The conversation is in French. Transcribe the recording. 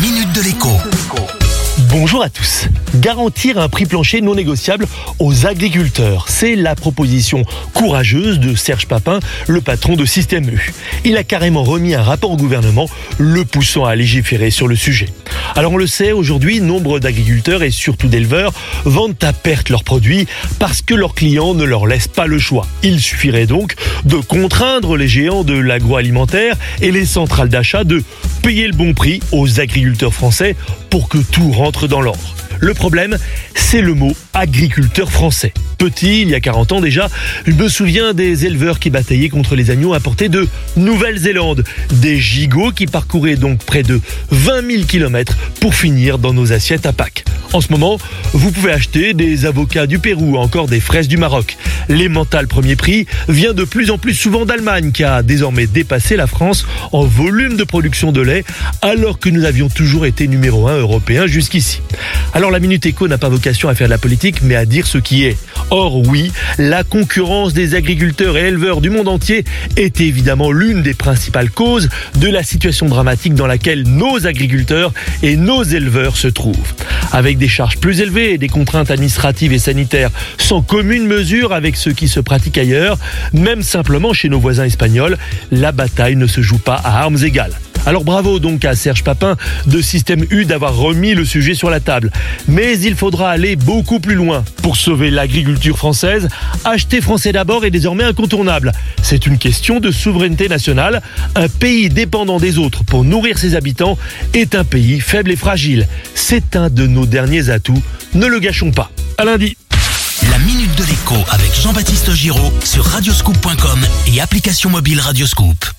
minute de l'écho. Bonjour à tous. Garantir un prix plancher non négociable aux agriculteurs, c'est la proposition courageuse de Serge Papin, le patron de Système U. Il a carrément remis un rapport au gouvernement, le poussant à légiférer sur le sujet. Alors on le sait, aujourd'hui, nombre d'agriculteurs et surtout d'éleveurs vendent à perte leurs produits parce que leurs clients ne leur laissent pas le choix. Il suffirait donc de contraindre les géants de l'agroalimentaire et les centrales d'achat de payer le bon prix aux agriculteurs français pour que tout rentre dans l'ordre. Le problème, c'est le mot agriculteur français. Petit, il y a 40 ans déjà, je me souviens des éleveurs qui bataillaient contre les agneaux importés de Nouvelle-Zélande. Des gigots qui parcouraient donc près de 20 000 km pour finir dans nos assiettes à Pâques. En ce moment, vous pouvez acheter des avocats du Pérou, encore des fraises du Maroc. L'emmental premier prix vient de plus en plus souvent d'Allemagne, qui a désormais dépassé la France en volume de production de lait, alors que nous avions toujours été numéro un européen jusqu'ici. Alors la Minute Éco n'a pas vocation à faire de la politique, mais à dire ce qui est. Or oui, la concurrence des agriculteurs et éleveurs du monde entier est évidemment l'une des principales causes de la situation dramatique dans laquelle nos agriculteurs et nos éleveurs se trouvent des charges plus élevées et des contraintes administratives et sanitaires sans commune mesure avec ce qui se pratique ailleurs, même simplement chez nos voisins espagnols, la bataille ne se joue pas à armes égales. Alors bravo donc à Serge Papin de Système U d'avoir remis le sujet sur la table. Mais il faudra aller beaucoup plus loin. Pour sauver l'agriculture française, acheter français d'abord est désormais incontournable. C'est une question de souveraineté nationale. Un pays dépendant des autres pour nourrir ses habitants est un pays faible et fragile. C'est un de nos derniers atouts. Ne le gâchons pas. À lundi. La minute de l'écho avec Jean-Baptiste Giraud sur radioscoop.com et application mobile Radioscoop.